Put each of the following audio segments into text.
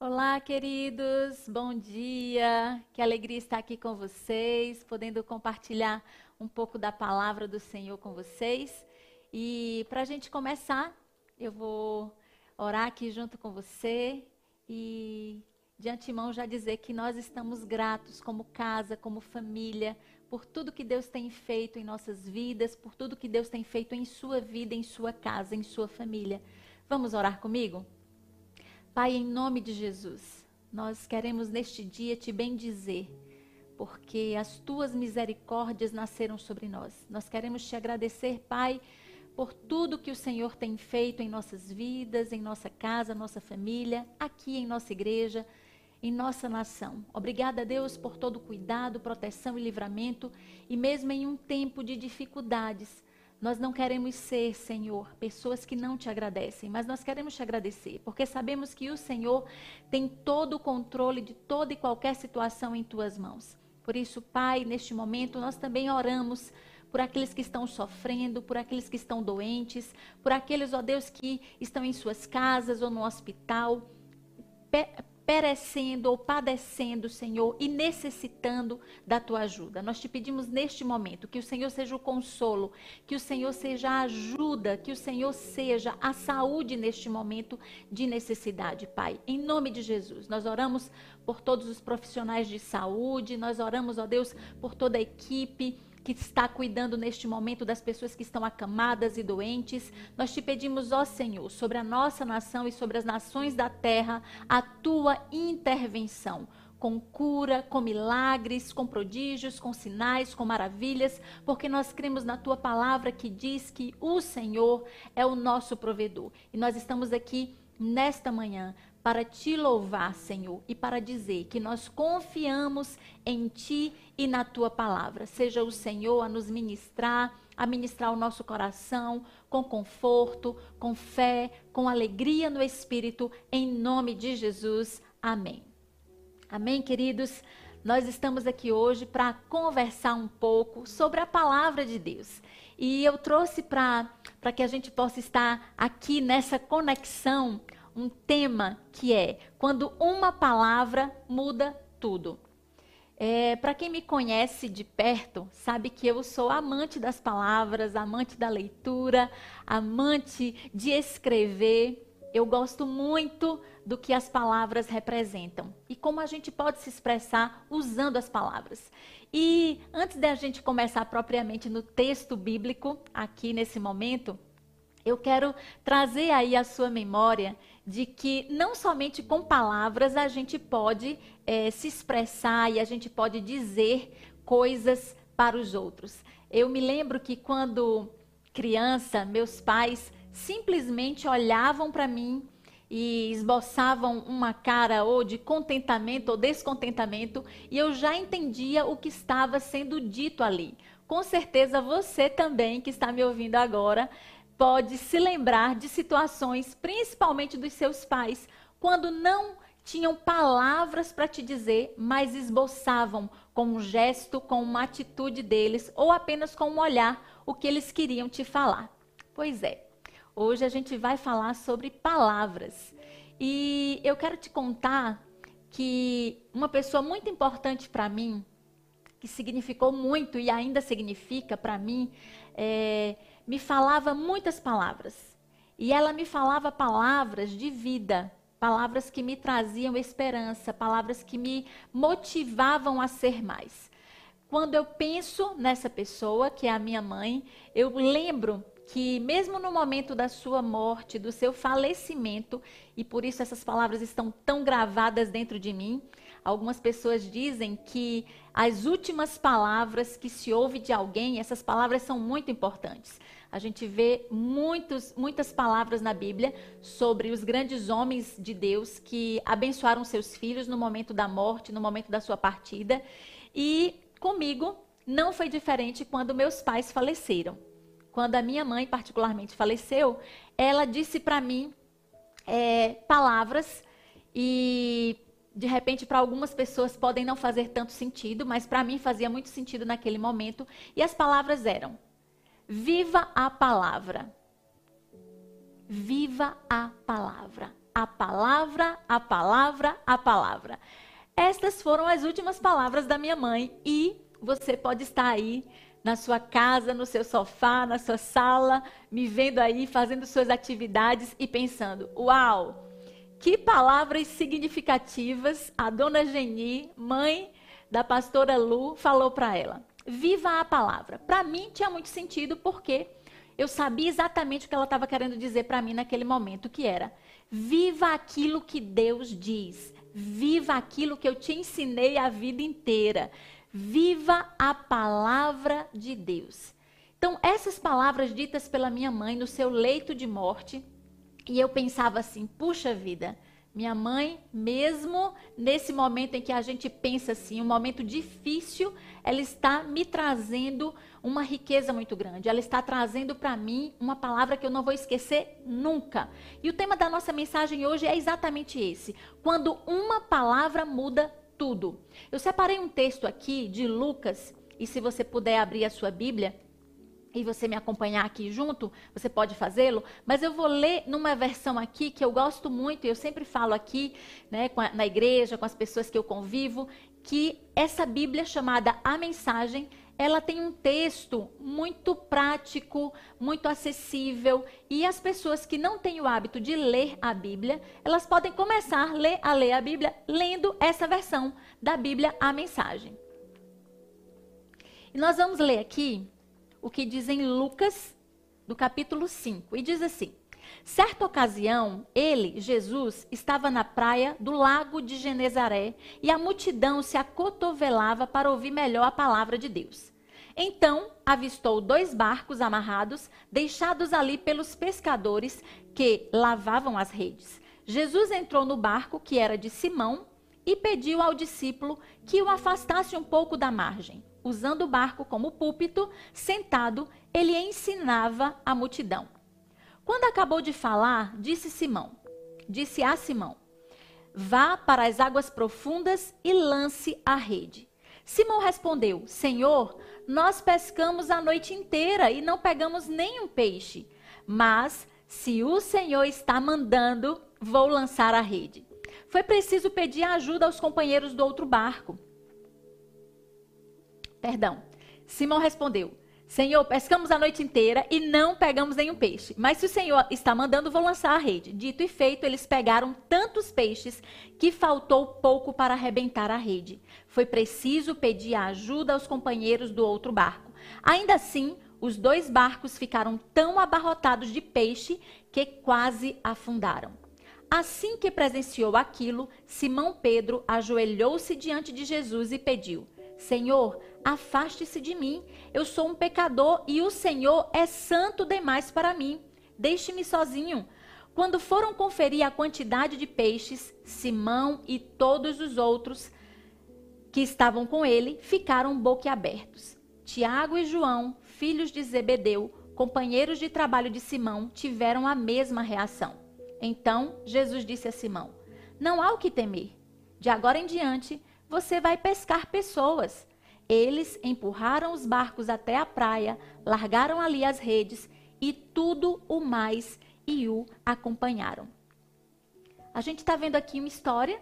Olá, queridos, bom dia. Que alegria estar aqui com vocês, podendo compartilhar um pouco da palavra do Senhor com vocês. E para a gente começar, eu vou orar aqui junto com você e de antemão já dizer que nós estamos gratos como casa, como família, por tudo que Deus tem feito em nossas vidas, por tudo que Deus tem feito em sua vida, em sua casa, em sua família. Vamos orar comigo? Pai, em nome de Jesus, nós queremos neste dia te bendizer, porque as tuas misericórdias nasceram sobre nós. Nós queremos te agradecer, Pai, por tudo que o Senhor tem feito em nossas vidas, em nossa casa, nossa família, aqui em nossa igreja, em nossa nação. Obrigada, Deus, por todo cuidado, proteção e livramento, e mesmo em um tempo de dificuldades, nós não queremos ser, Senhor, pessoas que não te agradecem, mas nós queremos te agradecer, porque sabemos que o Senhor tem todo o controle de toda e qualquer situação em tuas mãos. Por isso, Pai, neste momento nós também oramos por aqueles que estão sofrendo, por aqueles que estão doentes, por aqueles, ó Deus, que estão em suas casas ou no hospital perecendo ou padecendo, Senhor, e necessitando da tua ajuda. Nós te pedimos neste momento que o Senhor seja o consolo, que o Senhor seja a ajuda, que o Senhor seja a saúde neste momento de necessidade, Pai. Em nome de Jesus, nós oramos por todos os profissionais de saúde, nós oramos, ó Deus, por toda a equipe que está cuidando neste momento das pessoas que estão acamadas e doentes. Nós te pedimos, ó Senhor, sobre a nossa nação e sobre as nações da terra, a tua intervenção com cura, com milagres, com prodígios, com sinais, com maravilhas, porque nós cremos na tua palavra que diz que o Senhor é o nosso provedor. E nós estamos aqui nesta manhã para te louvar, Senhor, e para dizer que nós confiamos em ti e na tua palavra. Seja o Senhor a nos ministrar, a ministrar o nosso coração com conforto, com fé, com alegria no espírito, em nome de Jesus. Amém. Amém, queridos. Nós estamos aqui hoje para conversar um pouco sobre a palavra de Deus. E eu trouxe para que a gente possa estar aqui nessa conexão um tema que é quando uma palavra muda tudo. É, Para quem me conhece de perto, sabe que eu sou amante das palavras, amante da leitura, amante de escrever. Eu gosto muito do que as palavras representam e como a gente pode se expressar usando as palavras. E antes da gente começar propriamente no texto bíblico, aqui nesse momento, eu quero trazer aí a sua memória de que não somente com palavras a gente pode é, se expressar e a gente pode dizer coisas para os outros. Eu me lembro que quando criança, meus pais simplesmente olhavam para mim e esboçavam uma cara ou de contentamento ou descontentamento e eu já entendia o que estava sendo dito ali. Com certeza você também que está me ouvindo agora pode se lembrar de situações, principalmente dos seus pais, quando não tinham palavras para te dizer, mas esboçavam com um gesto, com uma atitude deles, ou apenas com um olhar, o que eles queriam te falar. Pois é, hoje a gente vai falar sobre palavras. E eu quero te contar que uma pessoa muito importante para mim, que significou muito e ainda significa para mim, é, me falava muitas palavras. E ela me falava palavras de vida, palavras que me traziam esperança, palavras que me motivavam a ser mais. Quando eu penso nessa pessoa, que é a minha mãe, eu lembro que, mesmo no momento da sua morte, do seu falecimento, e por isso essas palavras estão tão gravadas dentro de mim, algumas pessoas dizem que as últimas palavras que se ouve de alguém, essas palavras são muito importantes. A gente vê muitos, muitas palavras na Bíblia sobre os grandes homens de Deus que abençoaram seus filhos no momento da morte, no momento da sua partida. E comigo não foi diferente quando meus pais faleceram. Quando a minha mãe, particularmente, faleceu, ela disse para mim é, palavras e de repente para algumas pessoas podem não fazer tanto sentido, mas para mim fazia muito sentido naquele momento. E as palavras eram: Viva a palavra. Viva a palavra. a palavra, a palavra, a palavra. Estas foram as últimas palavras da minha mãe e você pode estar aí na sua casa, no seu sofá, na sua sala, me vendo aí fazendo suas atividades e pensando: "Uau! Que palavras significativas a dona Geni, mãe da pastora Lu, falou para ela. Viva a palavra. Para mim tinha muito sentido porque eu sabia exatamente o que ela estava querendo dizer para mim naquele momento, que era: viva aquilo que Deus diz. Viva aquilo que eu te ensinei a vida inteira. Viva a palavra de Deus. Então, essas palavras ditas pela minha mãe no seu leito de morte, e eu pensava assim: puxa vida, minha mãe, mesmo nesse momento em que a gente pensa assim, um momento difícil, ela está me trazendo uma riqueza muito grande. Ela está trazendo para mim uma palavra que eu não vou esquecer nunca. E o tema da nossa mensagem hoje é exatamente esse: quando uma palavra muda tudo. Eu separei um texto aqui de Lucas, e se você puder abrir a sua Bíblia, e você me acompanhar aqui junto, você pode fazê-lo, mas eu vou ler numa versão aqui que eu gosto muito, e eu sempre falo aqui, né, a, na igreja, com as pessoas que eu convivo, que essa Bíblia chamada A Mensagem, ela tem um texto muito prático, muito acessível, e as pessoas que não têm o hábito de ler a Bíblia, elas podem começar a ler, a ler a Bíblia lendo essa versão da Bíblia A Mensagem. E nós vamos ler aqui o que diz em Lucas, do capítulo 5, e diz assim: Certa ocasião, ele, Jesus, estava na praia do lago de Genezaré e a multidão se acotovelava para ouvir melhor a palavra de Deus. Então, avistou dois barcos amarrados, deixados ali pelos pescadores que lavavam as redes. Jesus entrou no barco, que era de Simão, e pediu ao discípulo que o afastasse um pouco da margem usando o barco como púlpito, sentado, ele ensinava a multidão. Quando acabou de falar, disse Simão, disse a Simão: Vá para as águas profundas e lance a rede. Simão respondeu: Senhor, nós pescamos a noite inteira e não pegamos nenhum peixe. Mas se o Senhor está mandando, vou lançar a rede. Foi preciso pedir ajuda aos companheiros do outro barco. Perdão. Simão respondeu: Senhor, pescamos a noite inteira e não pegamos nenhum peixe. Mas se o Senhor está mandando, vou lançar a rede. Dito e feito, eles pegaram tantos peixes que faltou pouco para arrebentar a rede. Foi preciso pedir ajuda aos companheiros do outro barco. Ainda assim, os dois barcos ficaram tão abarrotados de peixe que quase afundaram. Assim que presenciou aquilo, Simão Pedro ajoelhou-se diante de Jesus e pediu: Senhor, afaste-se de mim. Eu sou um pecador e o Senhor é santo demais para mim. Deixe-me sozinho. Quando foram conferir a quantidade de peixes, Simão e todos os outros que estavam com ele ficaram boquiabertos. Tiago e João, filhos de Zebedeu, companheiros de trabalho de Simão, tiveram a mesma reação. Então Jesus disse a Simão: Não há o que temer. De agora em diante, você vai pescar pessoas. Eles empurraram os barcos até a praia, largaram ali as redes e tudo o mais e o acompanharam. A gente está vendo aqui uma história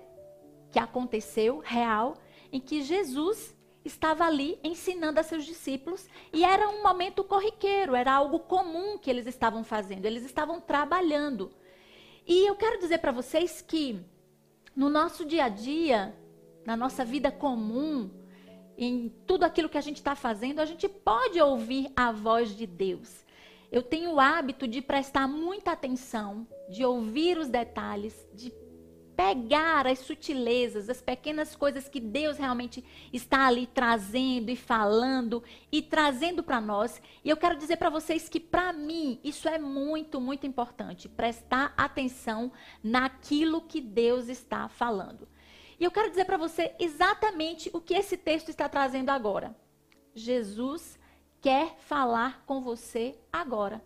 que aconteceu, real, em que Jesus estava ali ensinando a seus discípulos e era um momento corriqueiro, era algo comum que eles estavam fazendo, eles estavam trabalhando. E eu quero dizer para vocês que no nosso dia a dia, na nossa vida comum, em tudo aquilo que a gente está fazendo, a gente pode ouvir a voz de Deus. Eu tenho o hábito de prestar muita atenção, de ouvir os detalhes, de pegar as sutilezas, as pequenas coisas que Deus realmente está ali trazendo e falando e trazendo para nós. E eu quero dizer para vocês que para mim isso é muito, muito importante, prestar atenção naquilo que Deus está falando. E eu quero dizer para você exatamente o que esse texto está trazendo agora. Jesus quer falar com você agora.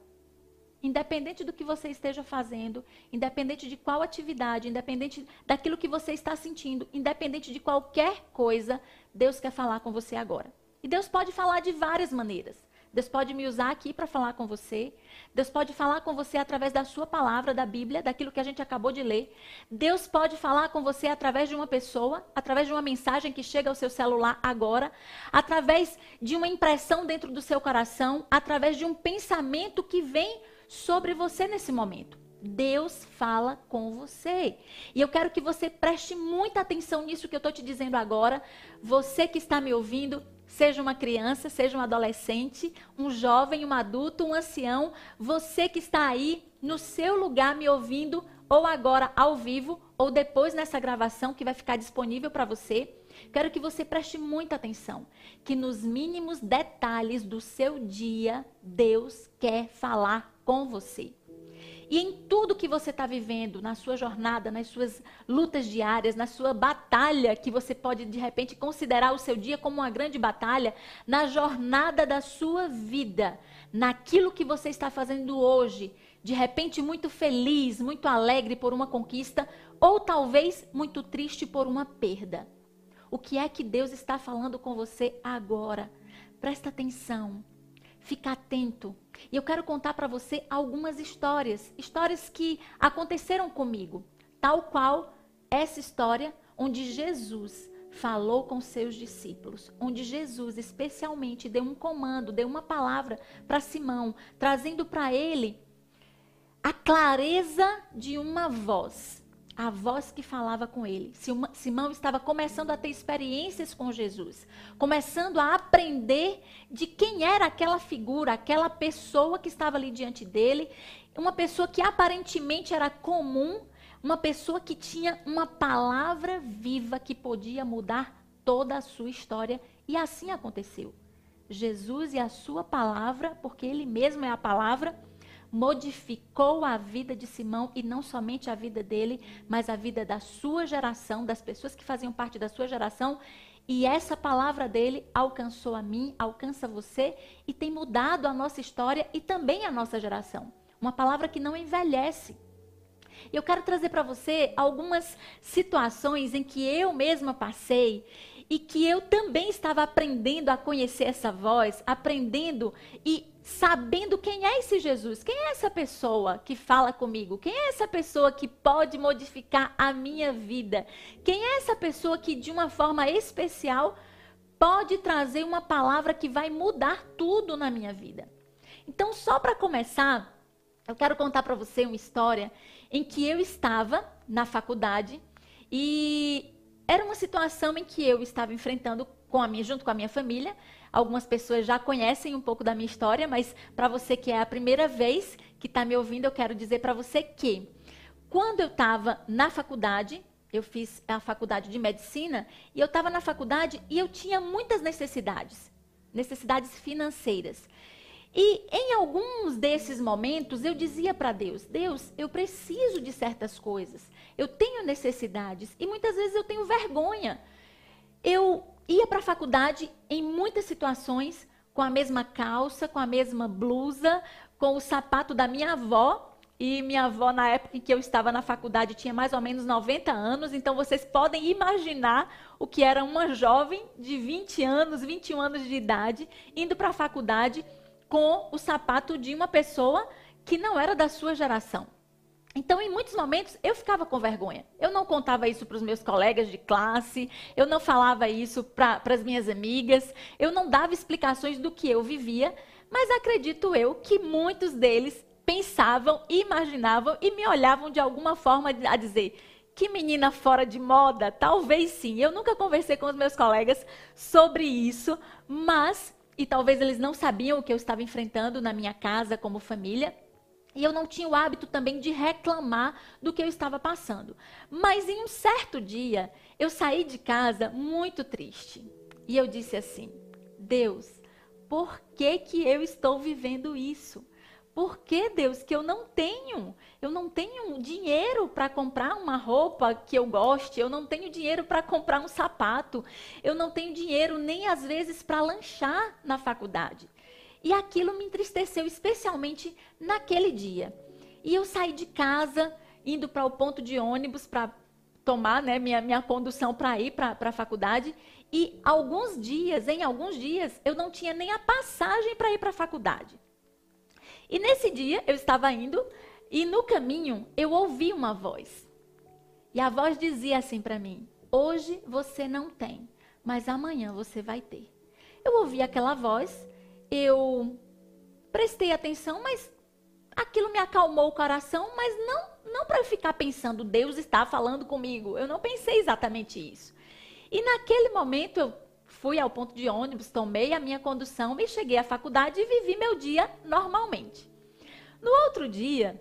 Independente do que você esteja fazendo, independente de qual atividade, independente daquilo que você está sentindo, independente de qualquer coisa, Deus quer falar com você agora. E Deus pode falar de várias maneiras. Deus pode me usar aqui para falar com você. Deus pode falar com você através da sua palavra, da Bíblia, daquilo que a gente acabou de ler. Deus pode falar com você através de uma pessoa, através de uma mensagem que chega ao seu celular agora, através de uma impressão dentro do seu coração, através de um pensamento que vem sobre você nesse momento. Deus fala com você. E eu quero que você preste muita atenção nisso que eu estou te dizendo agora. Você que está me ouvindo, seja uma criança, seja um adolescente, um jovem, um adulto, um ancião, você que está aí no seu lugar me ouvindo, ou agora ao vivo, ou depois nessa gravação que vai ficar disponível para você. Quero que você preste muita atenção, que nos mínimos detalhes do seu dia, Deus quer falar com você. E em tudo que você está vivendo, na sua jornada, nas suas lutas diárias, na sua batalha, que você pode de repente considerar o seu dia como uma grande batalha, na jornada da sua vida, naquilo que você está fazendo hoje, de repente muito feliz, muito alegre por uma conquista, ou talvez muito triste por uma perda. O que é que Deus está falando com você agora? Presta atenção. Fica atento. E eu quero contar para você algumas histórias, histórias que aconteceram comigo, tal qual essa história onde Jesus falou com seus discípulos, onde Jesus especialmente deu um comando, deu uma palavra para Simão, trazendo para ele a clareza de uma voz a voz que falava com ele. Simão estava começando a ter experiências com Jesus, começando a aprender de quem era aquela figura, aquela pessoa que estava ali diante dele, uma pessoa que aparentemente era comum, uma pessoa que tinha uma palavra viva que podia mudar toda a sua história, e assim aconteceu. Jesus e a sua palavra, porque ele mesmo é a palavra, modificou a vida de Simão e não somente a vida dele, mas a vida da sua geração, das pessoas que faziam parte da sua geração. E essa palavra dele alcançou a mim, alcança você e tem mudado a nossa história e também a nossa geração. Uma palavra que não envelhece. Eu quero trazer para você algumas situações em que eu mesma passei e que eu também estava aprendendo a conhecer essa voz, aprendendo e sabendo quem é esse Jesus, quem é essa pessoa que fala comigo, quem é essa pessoa que pode modificar a minha vida, quem é essa pessoa que de uma forma especial pode trazer uma palavra que vai mudar tudo na minha vida. Então, só para começar, eu quero contar para você uma história em que eu estava na faculdade e era uma situação em que eu estava enfrentando com a minha, junto com a minha família. Algumas pessoas já conhecem um pouco da minha história, mas para você que é a primeira vez que está me ouvindo, eu quero dizer para você que quando eu estava na faculdade, eu fiz a faculdade de medicina, e eu estava na faculdade e eu tinha muitas necessidades, necessidades financeiras. E em alguns desses momentos eu dizia para Deus: Deus, eu preciso de certas coisas, eu tenho necessidades e muitas vezes eu tenho vergonha. Eu ia para a faculdade em muitas situações com a mesma calça, com a mesma blusa, com o sapato da minha avó. E minha avó, na época em que eu estava na faculdade, tinha mais ou menos 90 anos. Então, vocês podem imaginar o que era uma jovem de 20 anos, 21 anos de idade, indo para a faculdade com o sapato de uma pessoa que não era da sua geração. Então, em muitos momentos, eu ficava com vergonha. Eu não contava isso para os meus colegas de classe, eu não falava isso para as minhas amigas, eu não dava explicações do que eu vivia, mas acredito eu que muitos deles pensavam, imaginavam e me olhavam de alguma forma a dizer: que menina fora de moda? Talvez sim. Eu nunca conversei com os meus colegas sobre isso, mas, e talvez eles não sabiam o que eu estava enfrentando na minha casa como família. E eu não tinha o hábito também de reclamar do que eu estava passando. Mas em um certo dia, eu saí de casa muito triste. E eu disse assim: Deus, por que, que eu estou vivendo isso? Por que, Deus, que eu não tenho? Eu não tenho dinheiro para comprar uma roupa que eu goste, eu não tenho dinheiro para comprar um sapato, eu não tenho dinheiro nem às vezes para lanchar na faculdade. E aquilo me entristeceu, especialmente naquele dia. E eu saí de casa, indo para o ponto de ônibus para tomar né, minha, minha condução para ir para a faculdade. E alguns dias, em alguns dias, eu não tinha nem a passagem para ir para a faculdade. E nesse dia eu estava indo e no caminho eu ouvi uma voz. E a voz dizia assim para mim: Hoje você não tem, mas amanhã você vai ter. Eu ouvi aquela voz, eu prestei atenção, mas aquilo me acalmou o coração, mas não, não para ficar pensando, Deus está falando comigo. Eu não pensei exatamente isso. E naquele momento eu fui ao ponto de ônibus, tomei a minha condução e cheguei à faculdade e vivi meu dia normalmente. No outro dia,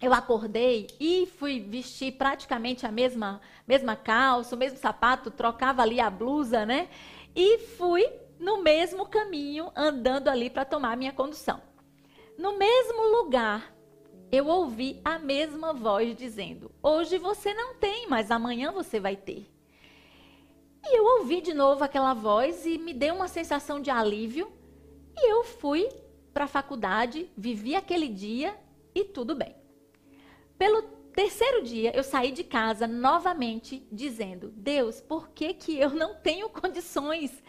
eu acordei e fui vestir praticamente a mesma, mesma calça, o mesmo sapato, trocava ali a blusa, né? E fui no mesmo caminho, andando ali para tomar minha condução. No mesmo lugar, eu ouvi a mesma voz dizendo: Hoje você não tem, mas amanhã você vai ter. E eu ouvi de novo aquela voz e me deu uma sensação de alívio. E eu fui para a faculdade, vivi aquele dia e tudo bem. Pelo terceiro dia, eu saí de casa novamente dizendo: Deus, por que, que eu não tenho condições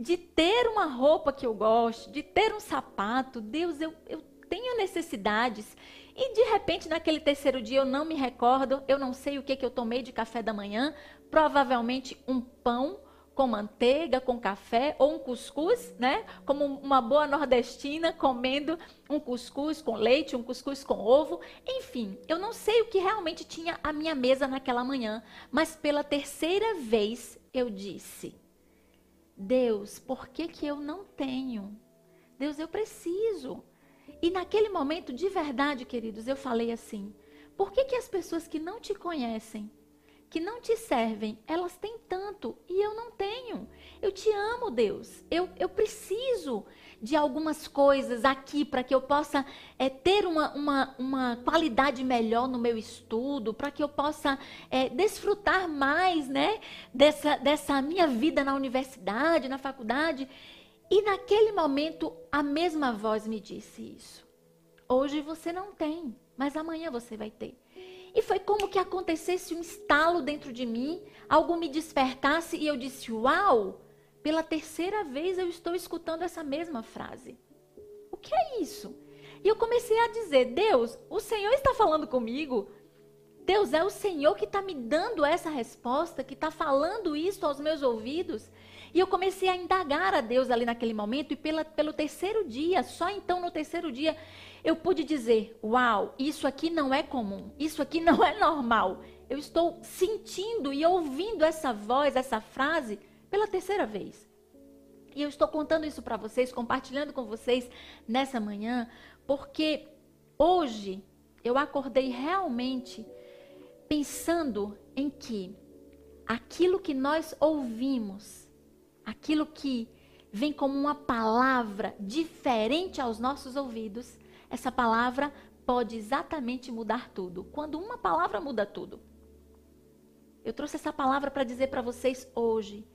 de ter uma roupa que eu gosto, de ter um sapato? Deus, eu, eu tenho necessidades. E de repente, naquele terceiro dia, eu não me recordo, eu não sei o que, que eu tomei de café da manhã, provavelmente um pão com manteiga, com café ou um cuscuz, né? Como uma boa nordestina comendo um cuscuz com leite, um cuscuz com ovo. Enfim, eu não sei o que realmente tinha à minha mesa naquela manhã, mas pela terceira vez eu disse: Deus, por que que eu não tenho? Deus, eu preciso. E naquele momento, de verdade, queridos, eu falei assim: por que que as pessoas que não te conhecem que não te servem, elas têm tanto e eu não tenho. Eu te amo, Deus. Eu, eu preciso de algumas coisas aqui para que eu possa é, ter uma, uma, uma qualidade melhor no meu estudo, para que eu possa é, desfrutar mais né, dessa, dessa minha vida na universidade, na faculdade. E naquele momento, a mesma voz me disse isso. Hoje você não tem, mas amanhã você vai ter. E foi como que acontecesse um estalo dentro de mim, algo me despertasse e eu disse: Uau! Pela terceira vez eu estou escutando essa mesma frase. O que é isso? E eu comecei a dizer: Deus, o Senhor está falando comigo. Deus, é o Senhor que está me dando essa resposta, que está falando isso aos meus ouvidos. E eu comecei a indagar a Deus ali naquele momento, e pela, pelo terceiro dia, só então no terceiro dia, eu pude dizer: Uau, isso aqui não é comum, isso aqui não é normal. Eu estou sentindo e ouvindo essa voz, essa frase, pela terceira vez. E eu estou contando isso para vocês, compartilhando com vocês nessa manhã, porque hoje eu acordei realmente pensando em que aquilo que nós ouvimos, aquilo que vem como uma palavra diferente aos nossos ouvidos, essa palavra pode exatamente mudar tudo. Quando uma palavra muda tudo. Eu trouxe essa palavra para dizer para vocês hoje.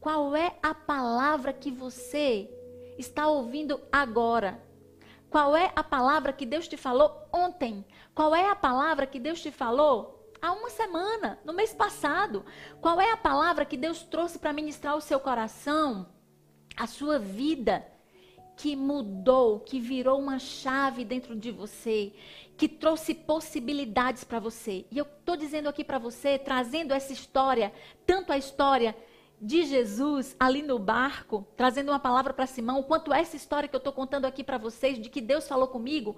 Qual é a palavra que você está ouvindo agora? Qual é a palavra que Deus te falou ontem? Qual é a palavra que Deus te falou há uma semana, no mês passado? Qual é a palavra que Deus trouxe para ministrar o seu coração, a sua vida? que mudou, que virou uma chave dentro de você, que trouxe possibilidades para você. E eu estou dizendo aqui para você, trazendo essa história, tanto a história de Jesus ali no barco, trazendo uma palavra para Simão, quanto essa história que eu estou contando aqui para vocês, de que Deus falou comigo,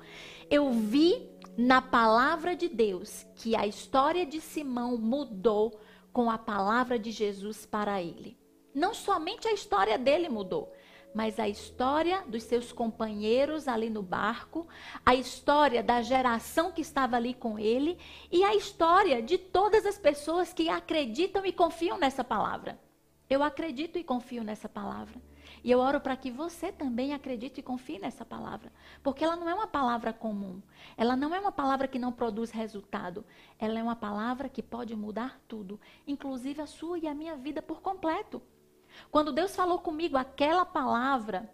eu vi na palavra de Deus que a história de Simão mudou com a palavra de Jesus para ele. Não somente a história dele mudou, mas a história dos seus companheiros ali no barco, a história da geração que estava ali com ele e a história de todas as pessoas que acreditam e confiam nessa palavra. Eu acredito e confio nessa palavra. E eu oro para que você também acredite e confie nessa palavra. Porque ela não é uma palavra comum. Ela não é uma palavra que não produz resultado. Ela é uma palavra que pode mudar tudo, inclusive a sua e a minha vida por completo. Quando Deus falou comigo aquela palavra,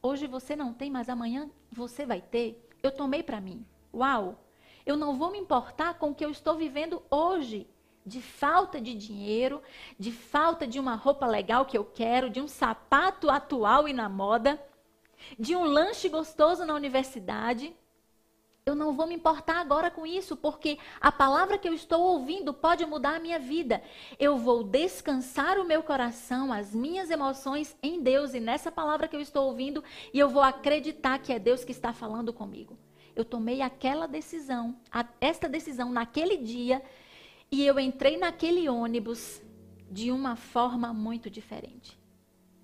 hoje você não tem, mas amanhã você vai ter, eu tomei para mim. Uau! Eu não vou me importar com o que eu estou vivendo hoje. De falta de dinheiro, de falta de uma roupa legal que eu quero, de um sapato atual e na moda, de um lanche gostoso na universidade. Eu não vou me importar agora com isso, porque a palavra que eu estou ouvindo pode mudar a minha vida. Eu vou descansar o meu coração, as minhas emoções em Deus e nessa palavra que eu estou ouvindo, e eu vou acreditar que é Deus que está falando comigo. Eu tomei aquela decisão, esta decisão naquele dia e eu entrei naquele ônibus de uma forma muito diferente.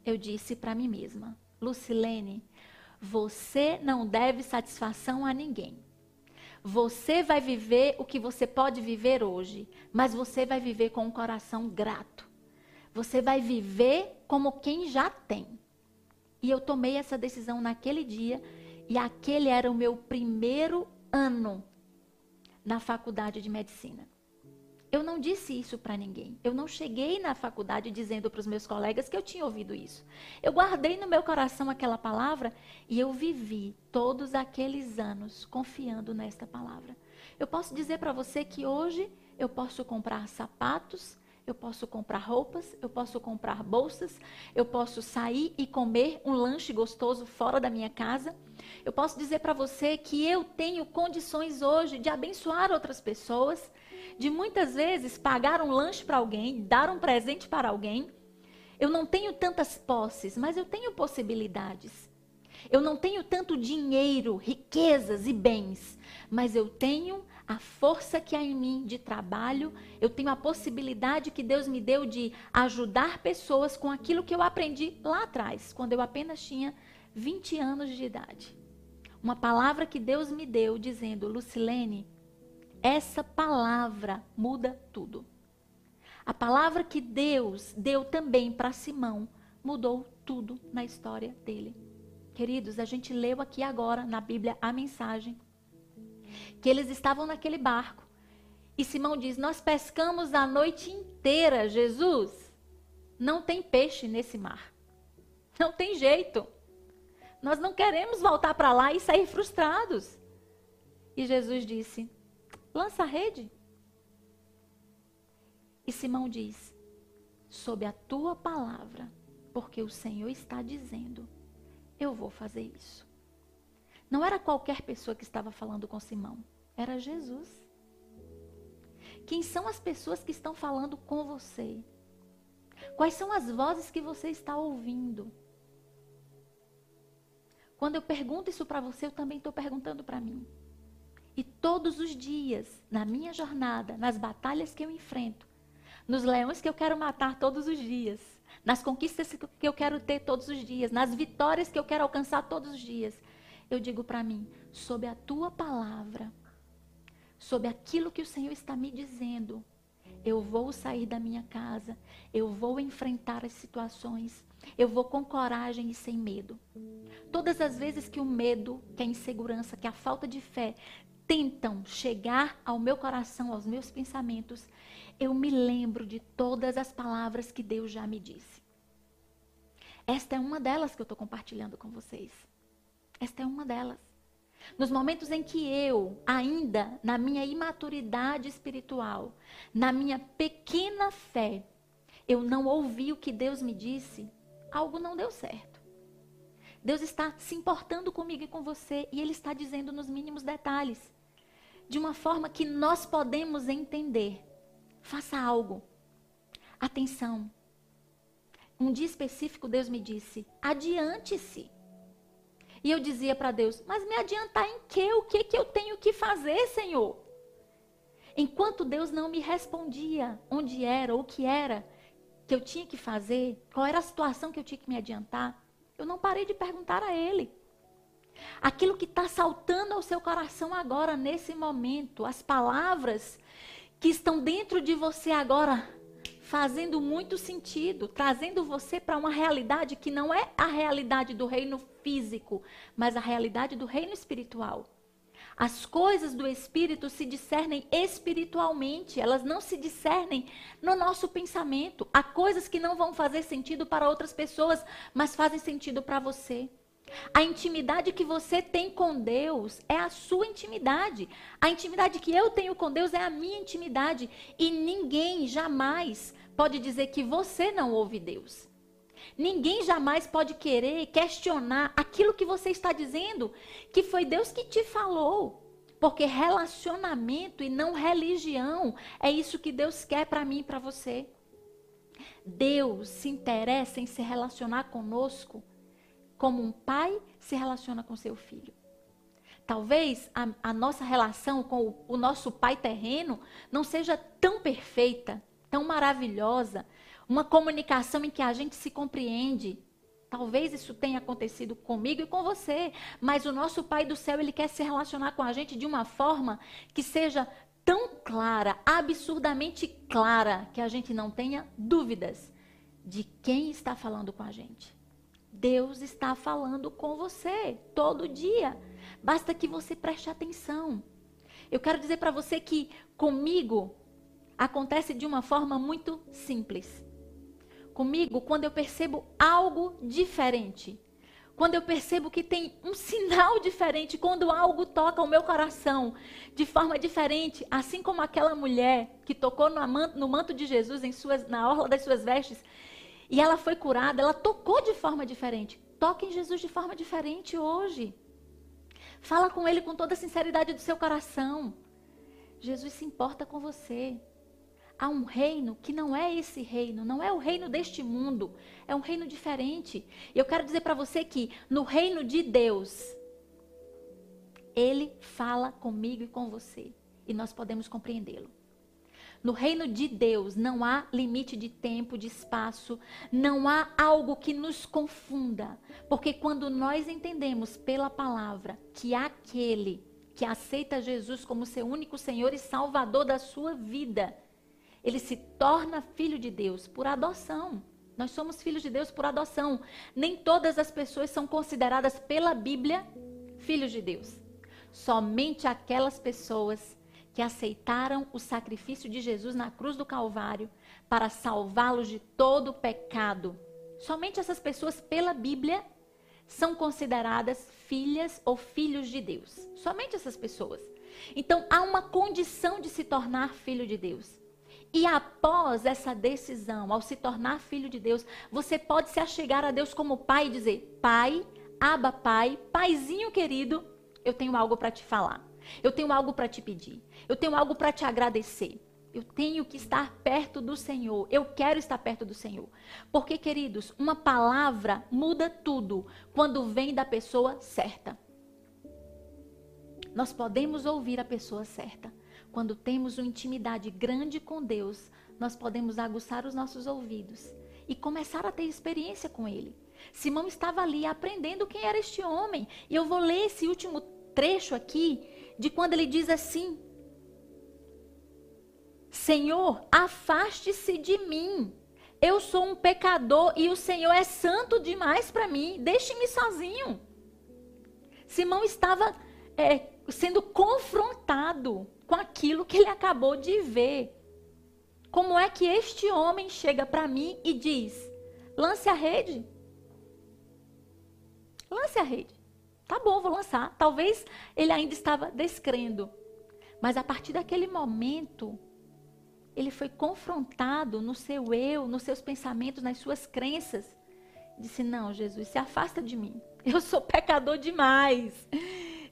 Eu disse para mim mesma: Lucilene, você não deve satisfação a ninguém. Você vai viver o que você pode viver hoje, mas você vai viver com um coração grato. Você vai viver como quem já tem. E eu tomei essa decisão naquele dia, e aquele era o meu primeiro ano na faculdade de medicina. Eu não disse isso para ninguém. Eu não cheguei na faculdade dizendo para os meus colegas que eu tinha ouvido isso. Eu guardei no meu coração aquela palavra e eu vivi todos aqueles anos confiando nesta palavra. Eu posso dizer para você que hoje eu posso comprar sapatos, eu posso comprar roupas, eu posso comprar bolsas, eu posso sair e comer um lanche gostoso fora da minha casa. Eu posso dizer para você que eu tenho condições hoje de abençoar outras pessoas de muitas vezes pagar um lanche para alguém, dar um presente para alguém. Eu não tenho tantas posses, mas eu tenho possibilidades. Eu não tenho tanto dinheiro, riquezas e bens, mas eu tenho a força que há em mim de trabalho, eu tenho a possibilidade que Deus me deu de ajudar pessoas com aquilo que eu aprendi lá atrás, quando eu apenas tinha 20 anos de idade. Uma palavra que Deus me deu dizendo: Lucilene, essa palavra muda tudo. A palavra que Deus deu também para Simão mudou tudo na história dele. Queridos, a gente leu aqui agora na Bíblia a mensagem que eles estavam naquele barco. E Simão diz: Nós pescamos a noite inteira, Jesus. Não tem peixe nesse mar. Não tem jeito. Nós não queremos voltar para lá e sair frustrados. E Jesus disse: Lança a rede. E Simão diz: Sob a tua palavra, porque o Senhor está dizendo, eu vou fazer isso. Não era qualquer pessoa que estava falando com Simão, era Jesus. Quem são as pessoas que estão falando com você? Quais são as vozes que você está ouvindo? Quando eu pergunto isso para você, eu também estou perguntando para mim. E todos os dias, na minha jornada, nas batalhas que eu enfrento, nos leões que eu quero matar todos os dias, nas conquistas que eu quero ter todos os dias, nas vitórias que eu quero alcançar todos os dias, eu digo para mim, sob a tua palavra, sob aquilo que o Senhor está me dizendo, eu vou sair da minha casa, eu vou enfrentar as situações, eu vou com coragem e sem medo. Todas as vezes que o medo, que a insegurança, que a falta de fé tentam chegar ao meu coração, aos meus pensamentos, eu me lembro de todas as palavras que Deus já me disse. Esta é uma delas que eu estou compartilhando com vocês. Esta é uma delas. Nos momentos em que eu, ainda na minha imaturidade espiritual, na minha pequena fé, eu não ouvi o que Deus me disse, algo não deu certo. Deus está se importando comigo e com você, e Ele está dizendo nos mínimos detalhes de uma forma que nós podemos entender. Faça algo. Atenção. Um dia específico, Deus me disse: adiante-se. E eu dizia para Deus: mas me adiantar em quê? O que, que eu tenho que fazer, Senhor? Enquanto Deus não me respondia onde era, o que era que eu tinha que fazer, qual era a situação que eu tinha que me adiantar, eu não parei de perguntar a Ele. Aquilo que está saltando ao seu coração agora, nesse momento, as palavras que estão dentro de você agora, fazendo muito sentido, trazendo você para uma realidade que não é a realidade do reino físico, mas a realidade do reino espiritual. As coisas do espírito se discernem espiritualmente, elas não se discernem no nosso pensamento. Há coisas que não vão fazer sentido para outras pessoas, mas fazem sentido para você. A intimidade que você tem com Deus é a sua intimidade. A intimidade que eu tenho com Deus é a minha intimidade. E ninguém jamais pode dizer que você não ouve Deus. Ninguém jamais pode querer questionar aquilo que você está dizendo, que foi Deus que te falou. Porque relacionamento e não religião é isso que Deus quer para mim e para você. Deus se interessa em se relacionar conosco como um pai se relaciona com seu filho. Talvez a, a nossa relação com o, o nosso pai terreno não seja tão perfeita, tão maravilhosa, uma comunicação em que a gente se compreende. Talvez isso tenha acontecido comigo e com você, mas o nosso Pai do céu, ele quer se relacionar com a gente de uma forma que seja tão clara, absurdamente clara, que a gente não tenha dúvidas de quem está falando com a gente. Deus está falando com você todo dia. Basta que você preste atenção. Eu quero dizer para você que comigo acontece de uma forma muito simples. Comigo, quando eu percebo algo diferente, quando eu percebo que tem um sinal diferente, quando algo toca o meu coração de forma diferente, assim como aquela mulher que tocou no manto, de Jesus em suas, na orla das suas vestes e ela foi curada, ela tocou de forma diferente. Toque em Jesus de forma diferente hoje. Fala com ele com toda a sinceridade do seu coração. Jesus se importa com você. Há um reino que não é esse reino, não é o reino deste mundo, é um reino diferente. E eu quero dizer para você que no reino de Deus, ele fala comigo e com você, e nós podemos compreendê-lo. No reino de Deus não há limite de tempo, de espaço, não há algo que nos confunda. Porque quando nós entendemos pela palavra que aquele que aceita Jesus como seu único Senhor e Salvador da sua vida, ele se torna filho de Deus por adoção. Nós somos filhos de Deus por adoção. Nem todas as pessoas são consideradas pela Bíblia filhos de Deus. Somente aquelas pessoas que aceitaram o sacrifício de Jesus na cruz do Calvário para salvá-los de todo o pecado. Somente essas pessoas, pela Bíblia, são consideradas filhas ou filhos de Deus. Somente essas pessoas. Então, há uma condição de se tornar filho de Deus. E após essa decisão, ao se tornar filho de Deus, você pode se achegar a Deus como pai e dizer: Pai, aba, pai, paizinho querido, eu tenho algo para te falar. Eu tenho algo para te pedir. Eu tenho algo para te agradecer. Eu tenho que estar perto do Senhor. Eu quero estar perto do Senhor. Porque, queridos, uma palavra muda tudo quando vem da pessoa certa. Nós podemos ouvir a pessoa certa. Quando temos uma intimidade grande com Deus, nós podemos aguçar os nossos ouvidos e começar a ter experiência com Ele. Simão estava ali aprendendo quem era este homem. E eu vou ler esse último trecho aqui de quando ele diz assim: Senhor, afaste-se de mim. Eu sou um pecador e o Senhor é santo demais para mim. Deixe-me sozinho. Simão estava é, sendo confrontado com aquilo que ele acabou de ver. Como é que este homem chega para mim e diz: lance a rede? Lance a rede. Tá bom, vou lançar. Talvez ele ainda estava descrendo. Mas a partir daquele momento, ele foi confrontado no seu eu, nos seus pensamentos, nas suas crenças. Disse: Não, Jesus, se afasta de mim. Eu sou pecador demais.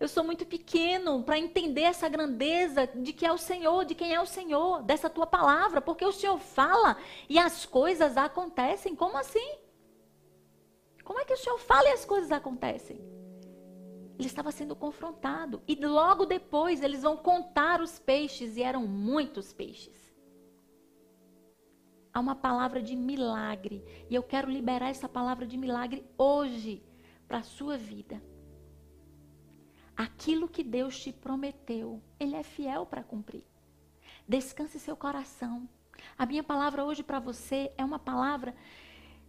Eu sou muito pequeno para entender essa grandeza de que é o Senhor, de quem é o Senhor, dessa tua palavra, porque o Senhor fala e as coisas acontecem. Como assim? Como é que o Senhor fala e as coisas acontecem? Ele estava sendo confrontado. E logo depois eles vão contar os peixes, e eram muitos peixes. Há uma palavra de milagre. E eu quero liberar essa palavra de milagre hoje para a sua vida. Aquilo que Deus te prometeu, Ele é fiel para cumprir. Descanse seu coração. A minha palavra hoje para você é uma palavra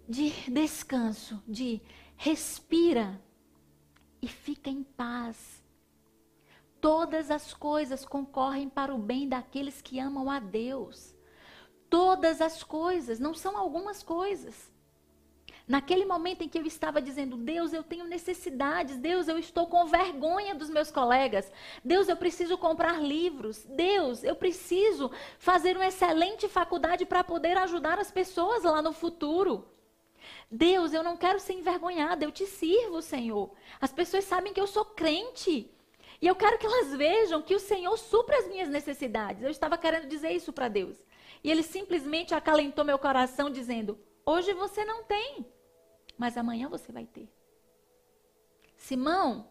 de descanso, de respira e fica em paz. Todas as coisas concorrem para o bem daqueles que amam a Deus. Todas as coisas, não são algumas coisas. Naquele momento em que eu estava dizendo, Deus, eu tenho necessidades, Deus, eu estou com vergonha dos meus colegas, Deus, eu preciso comprar livros, Deus, eu preciso fazer uma excelente faculdade para poder ajudar as pessoas lá no futuro. Deus, eu não quero ser envergonhada, eu te sirvo, Senhor. As pessoas sabem que eu sou crente. E eu quero que elas vejam que o Senhor supra as minhas necessidades. Eu estava querendo dizer isso para Deus. E ele simplesmente acalentou meu coração, dizendo: Hoje você não tem, mas amanhã você vai ter. Simão,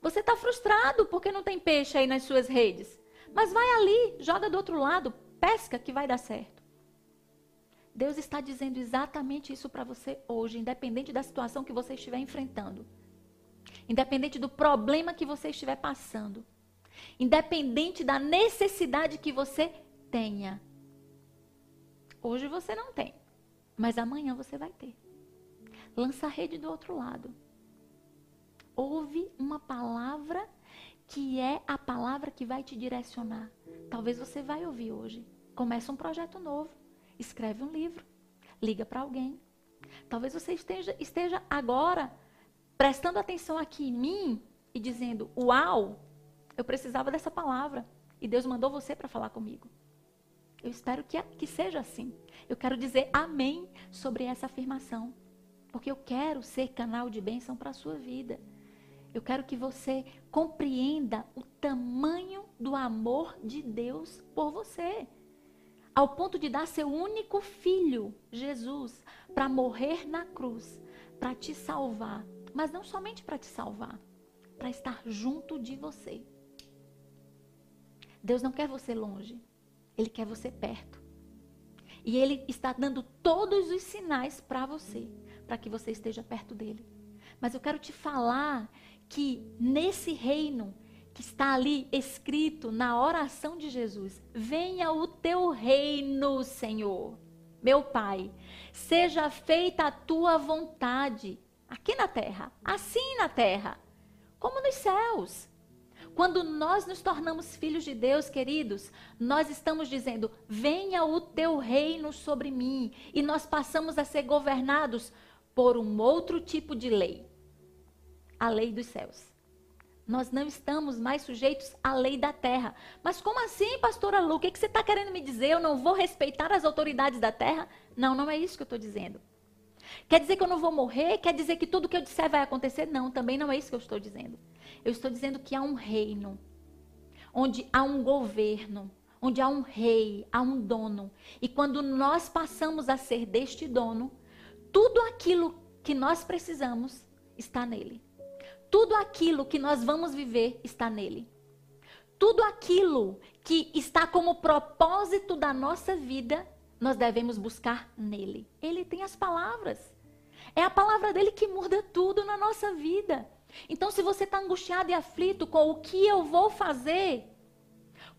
você está frustrado porque não tem peixe aí nas suas redes. Mas vai ali, joga do outro lado, pesca que vai dar certo. Deus está dizendo exatamente isso para você hoje, independente da situação que você estiver enfrentando. Independente do problema que você estiver passando. Independente da necessidade que você tenha. Hoje você não tem, mas amanhã você vai ter. Lança a rede do outro lado. Ouve uma palavra que é a palavra que vai te direcionar. Talvez você vai ouvir hoje. Começa um projeto novo. Escreve um livro. Liga para alguém. Talvez você esteja, esteja agora prestando atenção aqui em mim e dizendo: Uau, eu precisava dessa palavra. E Deus mandou você para falar comigo. Eu espero que, que seja assim. Eu quero dizer amém sobre essa afirmação. Porque eu quero ser canal de bênção para a sua vida. Eu quero que você compreenda o tamanho do amor de Deus por você. Ao ponto de dar seu único filho, Jesus, para morrer na cruz, para te salvar. Mas não somente para te salvar, para estar junto de você. Deus não quer você longe. Ele quer você perto. E Ele está dando todos os sinais para você, para que você esteja perto dele. Mas eu quero te falar que nesse reino que está ali escrito na oração de Jesus: venha o teu reino, Senhor. Meu Pai, seja feita a tua vontade, aqui na terra, assim na terra, como nos céus. Quando nós nos tornamos filhos de Deus, queridos, nós estamos dizendo: venha o teu reino sobre mim. E nós passamos a ser governados por um outro tipo de lei a lei dos céus. Nós não estamos mais sujeitos à lei da terra. Mas como assim, pastora Lu? O que, que você está querendo me dizer? Eu não vou respeitar as autoridades da terra? Não, não é isso que eu estou dizendo. Quer dizer que eu não vou morrer? Quer dizer que tudo que eu disser vai acontecer? Não, também não é isso que eu estou dizendo. Eu estou dizendo que há um reino, onde há um governo, onde há um rei, há um dono. E quando nós passamos a ser deste dono, tudo aquilo que nós precisamos está nele. Tudo aquilo que nós vamos viver está nele. Tudo aquilo que está como propósito da nossa vida, nós devemos buscar nele. Ele tem as palavras. É a palavra dele que muda tudo na nossa vida. Então, se você está angustiado e aflito com o que eu vou fazer,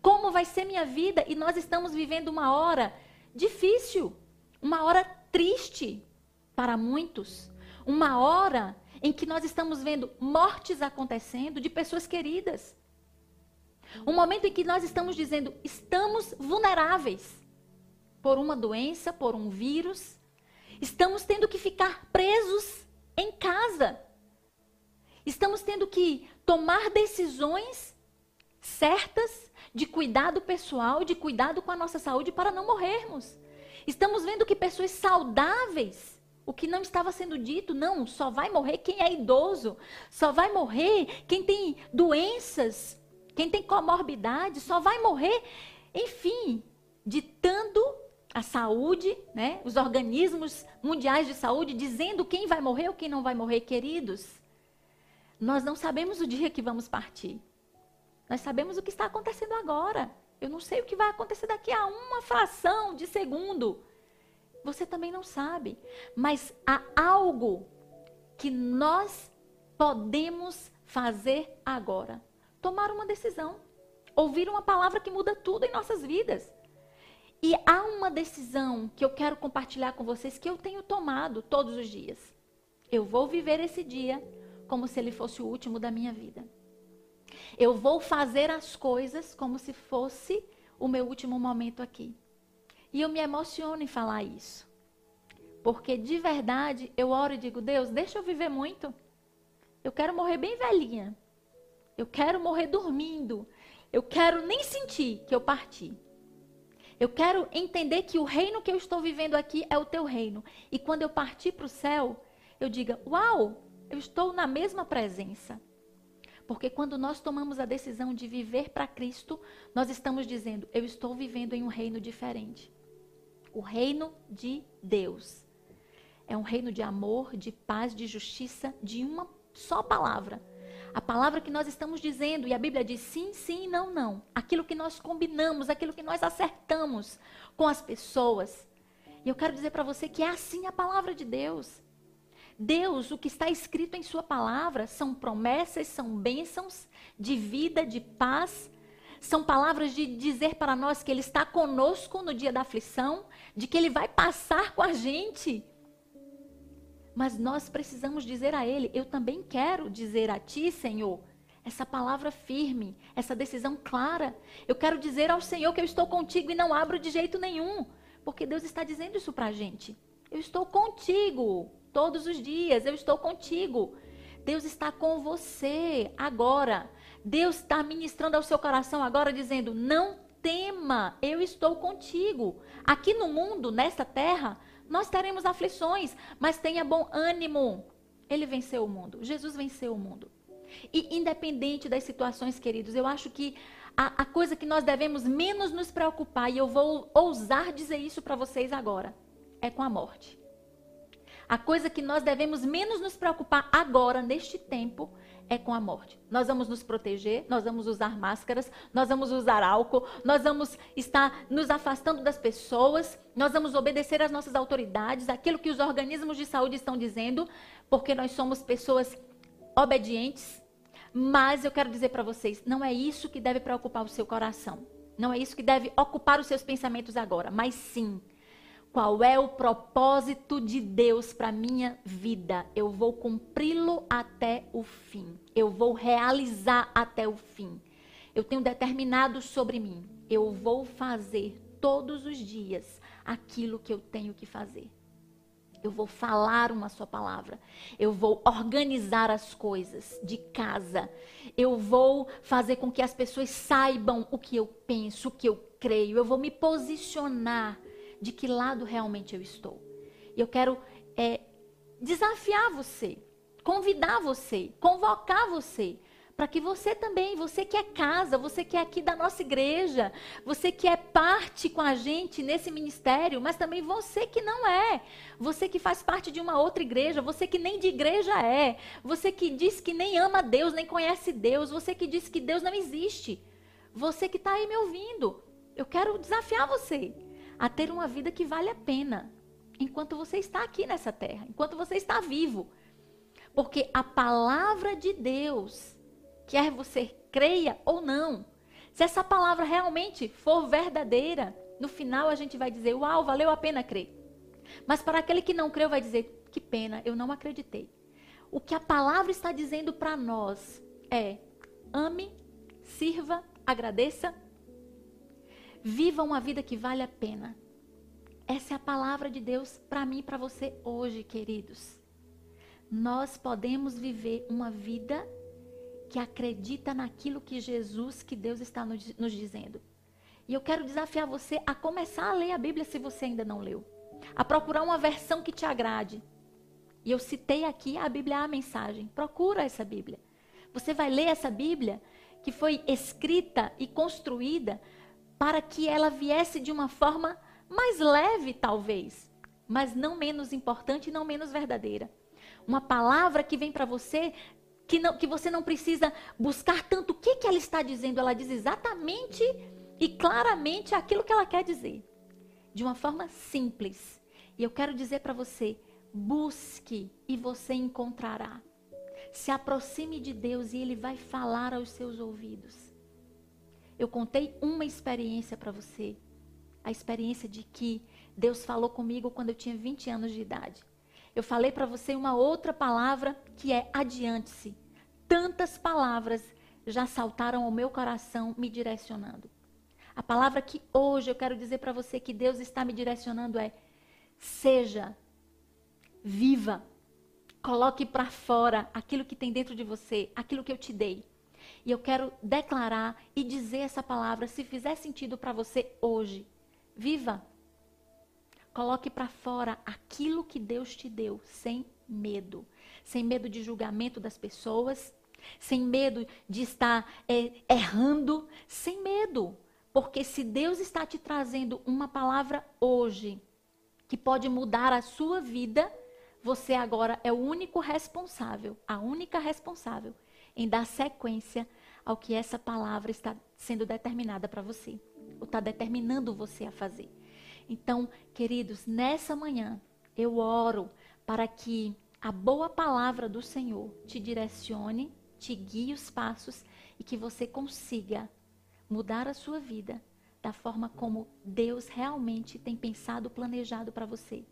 como vai ser minha vida, e nós estamos vivendo uma hora difícil, uma hora triste para muitos, uma hora em que nós estamos vendo mortes acontecendo de pessoas queridas. Um momento em que nós estamos dizendo, estamos vulneráveis por uma doença, por um vírus. Estamos tendo que ficar presos em casa. Estamos tendo que tomar decisões certas de cuidado pessoal, de cuidado com a nossa saúde para não morrermos. Estamos vendo que pessoas saudáveis, o que não estava sendo dito, não, só vai morrer quem é idoso, só vai morrer quem tem doenças, quem tem comorbidade, só vai morrer, enfim, ditando a saúde, né, os organismos mundiais de saúde dizendo quem vai morrer ou quem não vai morrer, queridos. Nós não sabemos o dia que vamos partir. Nós sabemos o que está acontecendo agora. Eu não sei o que vai acontecer daqui a uma fração de segundo. Você também não sabe. Mas há algo que nós podemos fazer agora. Tomar uma decisão. Ouvir uma palavra que muda tudo em nossas vidas. E há uma decisão que eu quero compartilhar com vocês que eu tenho tomado todos os dias. Eu vou viver esse dia como se ele fosse o último da minha vida. Eu vou fazer as coisas como se fosse o meu último momento aqui. E eu me emociono em falar isso. Porque de verdade eu oro e digo: Deus, deixa eu viver muito. Eu quero morrer bem velhinha. Eu quero morrer dormindo. Eu quero nem sentir que eu parti. Eu quero entender que o reino que eu estou vivendo aqui é o teu reino. E quando eu partir para o céu, eu diga: Uau, eu estou na mesma presença. Porque quando nós tomamos a decisão de viver para Cristo, nós estamos dizendo: Eu estou vivendo em um reino diferente. O reino de Deus. É um reino de amor, de paz, de justiça, de uma só palavra. A palavra que nós estamos dizendo, e a Bíblia diz sim, sim, não, não. Aquilo que nós combinamos, aquilo que nós acertamos com as pessoas. E eu quero dizer para você que é assim a palavra de Deus. Deus, o que está escrito em Sua palavra, são promessas, são bênçãos de vida, de paz. São palavras de dizer para nós que Ele está conosco no dia da aflição, de que Ele vai passar com a gente. Mas nós precisamos dizer a Ele: Eu também quero dizer a Ti, Senhor, essa palavra firme, essa decisão clara. Eu quero dizer ao Senhor que eu estou contigo e não abro de jeito nenhum, porque Deus está dizendo isso para a gente. Eu estou contigo todos os dias. Eu estou contigo. Deus está com você agora. Deus está ministrando ao seu coração agora, dizendo: Não tema, eu estou contigo. Aqui no mundo, nesta terra, nós teremos aflições, mas tenha bom ânimo. Ele venceu o mundo. Jesus venceu o mundo. E independente das situações, queridos, eu acho que a, a coisa que nós devemos menos nos preocupar, e eu vou ousar dizer isso para vocês agora, é com a morte. A coisa que nós devemos menos nos preocupar agora, neste tempo, é com a morte. Nós vamos nos proteger, nós vamos usar máscaras, nós vamos usar álcool, nós vamos estar nos afastando das pessoas, nós vamos obedecer às nossas autoridades, aquilo que os organismos de saúde estão dizendo, porque nós somos pessoas obedientes. Mas eu quero dizer para vocês, não é isso que deve preocupar o seu coração. Não é isso que deve ocupar os seus pensamentos agora, mas sim qual é o propósito de Deus para minha vida? Eu vou cumpri-lo até o fim. Eu vou realizar até o fim. Eu tenho determinado sobre mim. Eu vou fazer todos os dias aquilo que eu tenho que fazer. Eu vou falar uma só palavra. Eu vou organizar as coisas de casa. Eu vou fazer com que as pessoas saibam o que eu penso, o que eu creio. Eu vou me posicionar de que lado realmente eu estou. E eu quero é, desafiar você, convidar você, convocar você, para que você também, você que é casa, você que é aqui da nossa igreja, você que é parte com a gente nesse ministério, mas também você que não é, você que faz parte de uma outra igreja, você que nem de igreja é, você que diz que nem ama Deus, nem conhece Deus, você que diz que Deus não existe, você que está aí me ouvindo, eu quero desafiar você a ter uma vida que vale a pena enquanto você está aqui nessa terra, enquanto você está vivo. Porque a palavra de Deus, quer você creia ou não, se essa palavra realmente for verdadeira, no final a gente vai dizer: Uau, valeu a pena crer. Mas para aquele que não creu, vai dizer: Que pena, eu não acreditei. O que a palavra está dizendo para nós é: ame, sirva, agradeça Viva uma vida que vale a pena. Essa é a palavra de Deus para mim e para você hoje, queridos. Nós podemos viver uma vida que acredita naquilo que Jesus, que Deus está nos, nos dizendo. E eu quero desafiar você a começar a ler a Bíblia se você ainda não leu. A procurar uma versão que te agrade. E eu citei aqui a Bíblia, a mensagem. Procura essa Bíblia. Você vai ler essa Bíblia que foi escrita e construída para que ela viesse de uma forma mais leve, talvez, mas não menos importante e não menos verdadeira. Uma palavra que vem para você que, não, que você não precisa buscar tanto o que, que ela está dizendo, ela diz exatamente e claramente aquilo que ela quer dizer, de uma forma simples. E eu quero dizer para você: busque e você encontrará. Se aproxime de Deus e Ele vai falar aos seus ouvidos. Eu contei uma experiência para você. A experiência de que Deus falou comigo quando eu tinha 20 anos de idade. Eu falei para você uma outra palavra que é adiante-se. Tantas palavras já saltaram ao meu coração me direcionando. A palavra que hoje eu quero dizer para você que Deus está me direcionando é: seja Viva. Coloque para fora aquilo que tem dentro de você, aquilo que eu te dei. E eu quero declarar e dizer essa palavra, se fizer sentido para você hoje. Viva. Coloque para fora aquilo que Deus te deu, sem medo. Sem medo de julgamento das pessoas, sem medo de estar é, errando, sem medo. Porque se Deus está te trazendo uma palavra hoje que pode mudar a sua vida, você agora é o único responsável, a única responsável em dar sequência ao que essa palavra está sendo determinada para você, ou está determinando você a fazer. Então, queridos, nessa manhã eu oro para que a boa palavra do Senhor te direcione, te guie os passos e que você consiga mudar a sua vida da forma como Deus realmente tem pensado, planejado para você.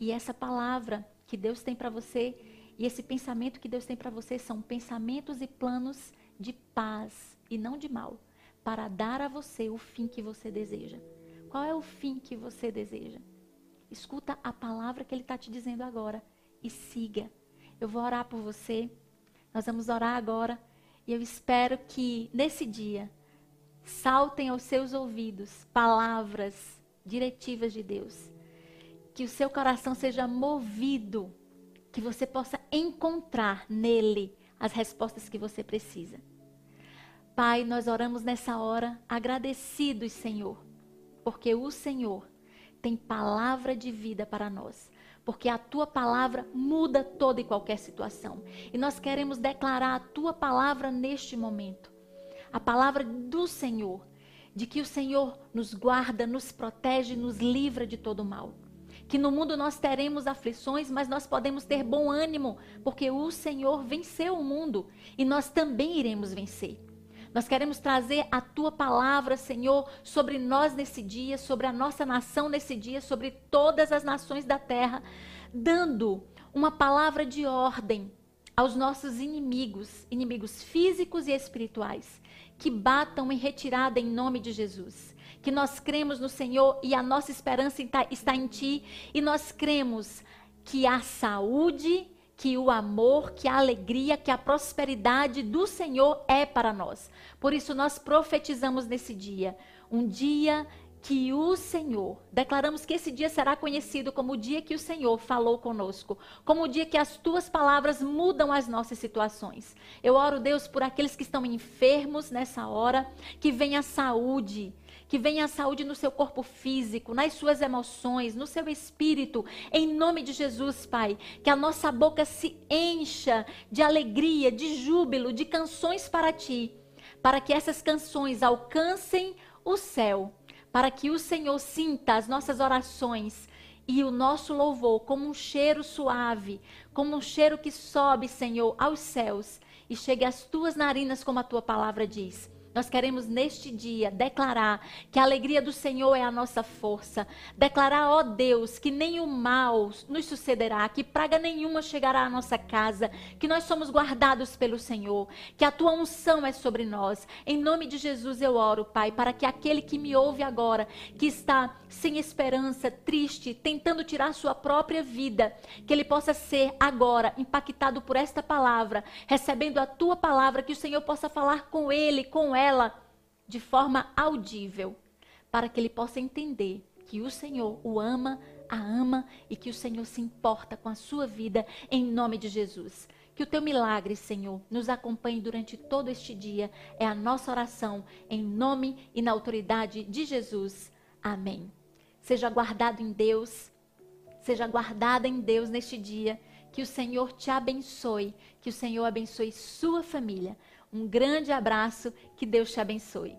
E essa palavra que Deus tem para você e esse pensamento que Deus tem para você são pensamentos e planos de paz e não de mal, para dar a você o fim que você deseja. Qual é o fim que você deseja? Escuta a palavra que ele está te dizendo agora e siga. Eu vou orar por você. Nós vamos orar agora. E eu espero que nesse dia saltem aos seus ouvidos palavras diretivas de Deus que o seu coração seja movido, que você possa encontrar nele as respostas que você precisa. Pai, nós oramos nessa hora agradecidos, Senhor, porque o Senhor tem palavra de vida para nós. Porque a tua palavra muda toda e qualquer situação. E nós queremos declarar a tua palavra neste momento. A palavra do Senhor, de que o Senhor nos guarda, nos protege, nos livra de todo mal que no mundo nós teremos aflições, mas nós podemos ter bom ânimo, porque o Senhor venceu o mundo e nós também iremos vencer. Nós queremos trazer a tua palavra, Senhor, sobre nós nesse dia, sobre a nossa nação nesse dia, sobre todas as nações da terra, dando uma palavra de ordem aos nossos inimigos, inimigos físicos e espirituais, que batam em retirada em nome de Jesus que nós cremos no Senhor e a nossa esperança está em Ti, e nós cremos que a saúde, que o amor, que a alegria, que a prosperidade do Senhor é para nós. Por isso nós profetizamos nesse dia, um dia que o Senhor, declaramos que esse dia será conhecido como o dia que o Senhor falou conosco, como o dia que as tuas palavras mudam as nossas situações. Eu oro, Deus, por aqueles que estão enfermos nessa hora, que venha saúde, que venha a saúde no seu corpo físico, nas suas emoções, no seu espírito, em nome de Jesus, Pai. Que a nossa boca se encha de alegria, de júbilo, de canções para Ti, para que essas canções alcancem o céu, para que o Senhor sinta as nossas orações e o nosso louvor como um cheiro suave, como um cheiro que sobe, Senhor, aos céus e chegue às tuas narinas, como a tua palavra diz. Nós queremos neste dia declarar que a alegria do Senhor é a nossa força. Declarar, ó Deus, que o mal nos sucederá, que praga nenhuma chegará à nossa casa, que nós somos guardados pelo Senhor, que a tua unção é sobre nós. Em nome de Jesus eu oro, Pai, para que aquele que me ouve agora, que está sem esperança, triste, tentando tirar sua própria vida, que ele possa ser agora impactado por esta palavra, recebendo a tua palavra, que o Senhor possa falar com ele, com ela ela de forma audível, para que ele possa entender que o Senhor o ama, a ama e que o Senhor se importa com a sua vida em nome de Jesus. Que o teu milagre, Senhor, nos acompanhe durante todo este dia. É a nossa oração em nome e na autoridade de Jesus. Amém. Seja guardado em Deus, seja guardada em Deus neste dia. Que o Senhor te abençoe, que o Senhor abençoe sua família. Um grande abraço, que Deus te abençoe.